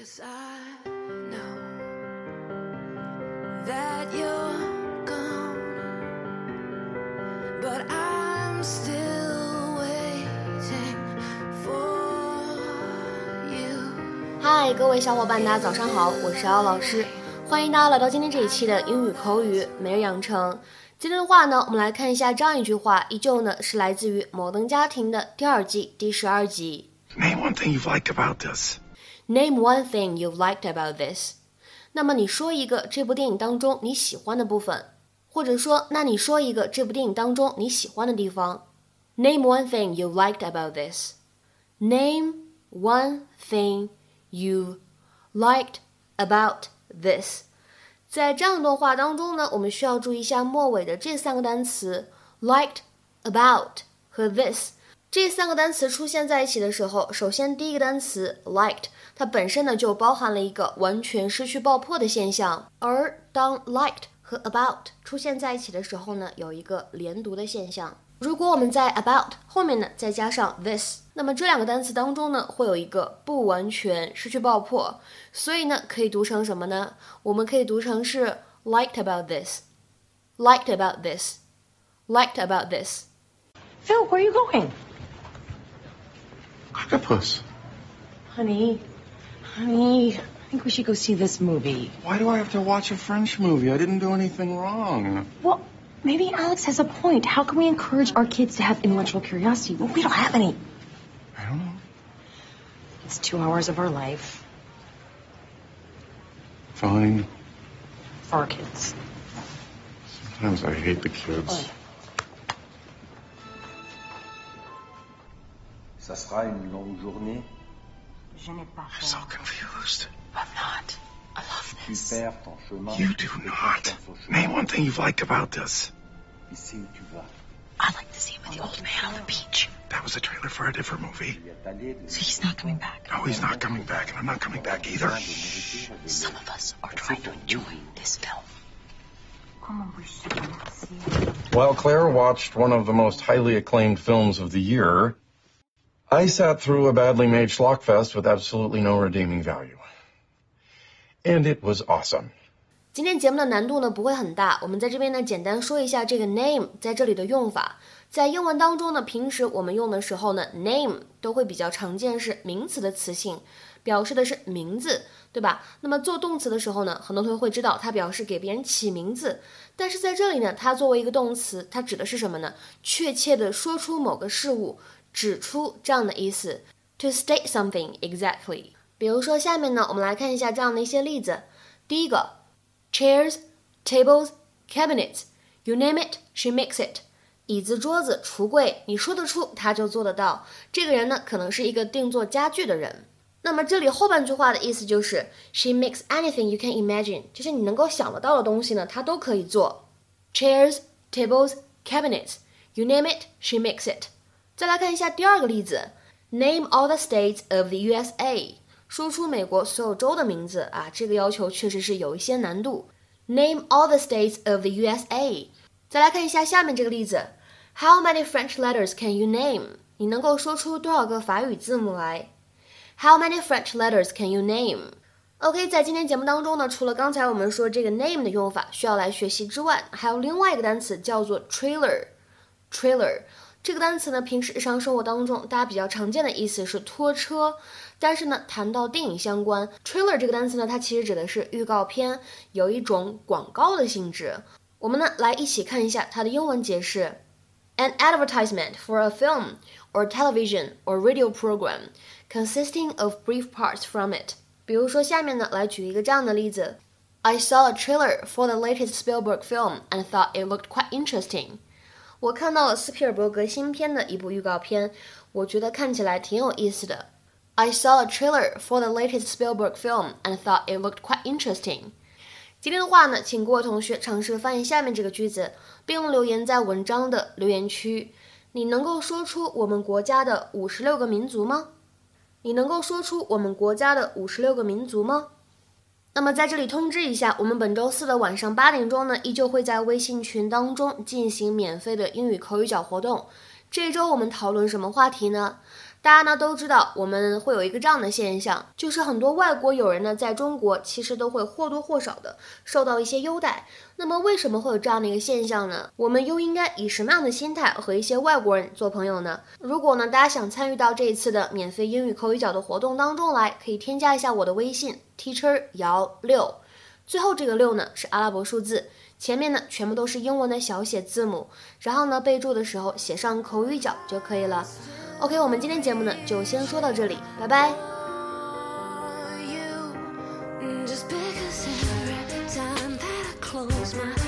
Yes, I know that you're gone, but I'm still waiting for you. 嗨，各位小伙伴，大家早上好，我是姚老师，欢迎大家来到今天这一期的英语口语每日养成。今天的话呢，我们来看一下这样一句话，依旧呢是来自于《摩登家庭》的第二季第十二集。Name one thing you've liked about this. Name one thing you liked about this。那么你说一个这部电影当中你喜欢的部分，或者说，那你说一个这部电影当中你喜欢的地方。Name one thing you liked about this. Name one thing you liked about this. 在这样一段话当中呢，我们需要注意一下末尾的这三个单词 liked、about 和 this。 这三个单词出现在一起的时候，首先第一个单词 liked，它本身呢就包含了一个完全失去爆破的现象，而当 liked 和 about 出现在一起的时候呢，有一个连读的现象。如果我们在 about 后面呢再加上 this，那么这两个单词当中呢会有一个不完全失去爆破，所以呢可以读成什么呢？我们可以读成是 liked about this，liked about this，liked about this。Phil, where are you going? Octopus. Honey, honey, I think we should go see this movie. Why do I have to watch a French movie? I didn't do anything wrong. Well, maybe Alex has a point. How can we encourage our kids to have intellectual curiosity? Well, we don't have any. I don't know. It's two hours of our life Fine. for our kids. Sometimes I hate the kids. Ça sera une longue journée. Je n'ai pas I'm so confused. I'm not. I love Tu perds ton chemin. You do not. tu penses au chemin. Name one thing you've liked about this. Tu sais où tu vas. I like the scene with the old man on the beach. That was a trailer for a different movie. Tu y es allé de So he's not coming back. No, he's not coming back, and I'm not coming back either. de nourriture et de Some of us are trying to enjoy this film. While Claire watched one of the most highly acclaimed films of the year, I sat through a badly made schlockfest with absolutely no redeeming value. And it was awesome. 今天节目的难度呢不会很大，我们在这边呢简单说一下这个 name 在这里的用法。在英文当中呢，平时我们用的时候呢，name 都会比较常见是名词的词性，表示的是名字，对吧？那么做动词的时候呢，很多同学会知道它表示给别人起名字，但是在这里呢，它作为一个动词，它指的是什么呢？确切的说出某个事物，指出这样的意思，to state something exactly。比如说下面呢，我们来看一下这样的一些例子。第一个。chairs, tables, cabinets, you name it, she makes it. 椅子、桌子、橱柜，你说得出，他就做得到。这个人呢，可能是一个定做家具的人。那么这里后半句话的意思就是 she makes anything you can imagine，就是你能够想得到的东西呢，她都可以做。Chairs, tables, cabinets, you name it, she makes it. 再来看一下第二个例子，name all the states of the USA。说出美国所有州的名字啊，这个要求确实是有一些难度。Name all the states of the USA。再来看一下下面这个例子，How many French letters can you name？你能够说出多少个法语字母来？How many French letters can you name？OK，、在今天节目当中呢，除了刚才我们说这个 name 的用法需要来学习之外，还有另外一个单词叫做 trailer。trailer 这个单词呢，平时日常生活当中大家比较常见的意思是拖车，但是呢，谈到电影相关，trailer 这个单词呢，它其实指的是预告片，有一种广告的性质。我们呢，来一起看一下它的英文解释：an advertisement for a film or television or radio program consisting of brief parts from it。比如说下面呢，来举一个这样的例子：I saw a trailer for the latest Spielberg film and thought it looked quite interesting。我看到了斯皮尔伯格新片的一部预告片，我觉得看起来挺有意思的。I saw a trailer for the latest Spielberg film and thought it looked quite interesting。今天的话呢，请各位同学尝试翻译下面这个句子，并留言在文章的留言区。你能够说出我们国家的五十六个民族吗？你能够说出我们国家的五十六个民族吗？那么在这里通知一下，我们本周四的晚上八点钟呢，依旧会在微信群当中进行免费的英语口语角活动。这周我们讨论什么话题呢？大家呢都知道，我们会有一个这样的现象，就是很多外国友人呢在中国其实都会或多或少的受到一些优待。那么为什么会有这样的一个现象呢？我们又应该以什么样的心态和一些外国人做朋友呢？如果呢大家想参与到这一次的免费英语口语角的活动当中来，可以添加一下我的微信 teacher 姚六，最后这个六呢是阿拉伯数字。前面呢全部都是英文的小写字母，然后呢备注的时候写上口语角就可以了。ok 我们今天节目呢就先说到这里拜拜 just time that i close my eyes